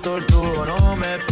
tortugo, no me